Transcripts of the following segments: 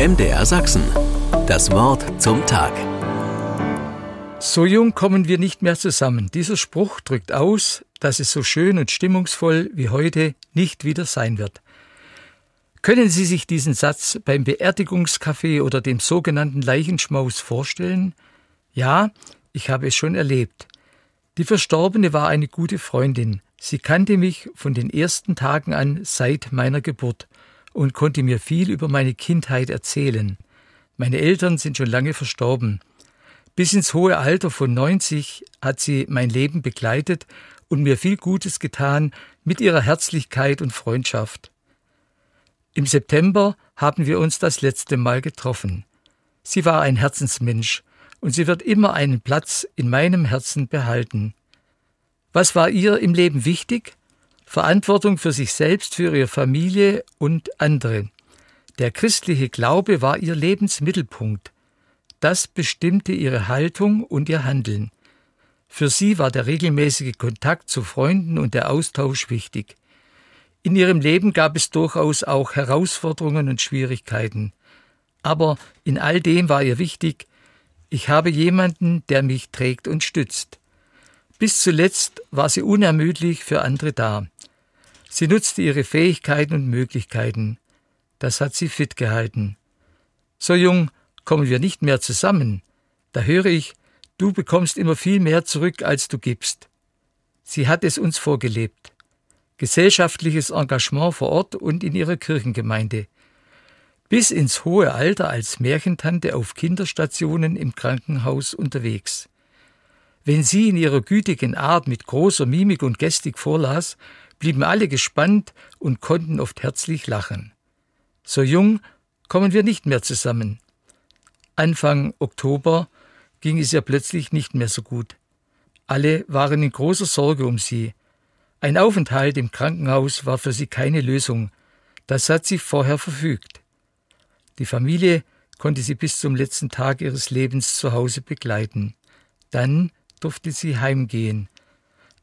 MDR Sachsen. Das Wort zum Tag. So jung kommen wir nicht mehr zusammen. Dieser Spruch drückt aus, dass es so schön und stimmungsvoll wie heute nicht wieder sein wird. Können Sie sich diesen Satz beim Beerdigungskaffee oder dem sogenannten Leichenschmaus vorstellen? Ja, ich habe es schon erlebt. Die Verstorbene war eine gute Freundin. Sie kannte mich von den ersten Tagen an seit meiner Geburt und konnte mir viel über meine Kindheit erzählen. Meine Eltern sind schon lange verstorben. Bis ins hohe Alter von 90 hat sie mein Leben begleitet und mir viel Gutes getan mit ihrer Herzlichkeit und Freundschaft. Im September haben wir uns das letzte Mal getroffen. Sie war ein Herzensmensch und sie wird immer einen Platz in meinem Herzen behalten. Was war ihr im Leben wichtig? Verantwortung für sich selbst, für ihre Familie und andere. Der christliche Glaube war ihr Lebensmittelpunkt. Das bestimmte ihre Haltung und ihr Handeln. Für sie war der regelmäßige Kontakt zu Freunden und der Austausch wichtig. In ihrem Leben gab es durchaus auch Herausforderungen und Schwierigkeiten. Aber in all dem war ihr wichtig, ich habe jemanden, der mich trägt und stützt. Bis zuletzt war sie unermüdlich für andere da. Sie nutzte ihre Fähigkeiten und Möglichkeiten. Das hat sie fit gehalten. So jung kommen wir nicht mehr zusammen. Da höre ich, du bekommst immer viel mehr zurück, als du gibst. Sie hat es uns vorgelebt. Gesellschaftliches Engagement vor Ort und in ihrer Kirchengemeinde. Bis ins hohe Alter als Märchentante auf Kinderstationen im Krankenhaus unterwegs. Wenn sie in ihrer gütigen Art mit großer Mimik und Gestik vorlas, blieben alle gespannt und konnten oft herzlich lachen. So jung kommen wir nicht mehr zusammen. Anfang Oktober ging es ihr plötzlich nicht mehr so gut. Alle waren in großer Sorge um sie. Ein Aufenthalt im Krankenhaus war für sie keine Lösung. Das hat sie vorher verfügt. Die Familie konnte sie bis zum letzten Tag ihres Lebens zu Hause begleiten. Dann durfte sie heimgehen.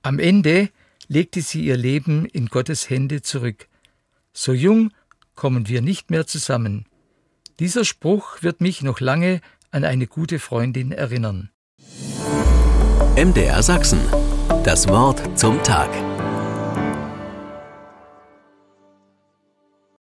Am Ende legte sie ihr Leben in Gottes Hände zurück. So jung kommen wir nicht mehr zusammen. Dieser Spruch wird mich noch lange an eine gute Freundin erinnern. MDR Sachsen. Das Wort zum Tag.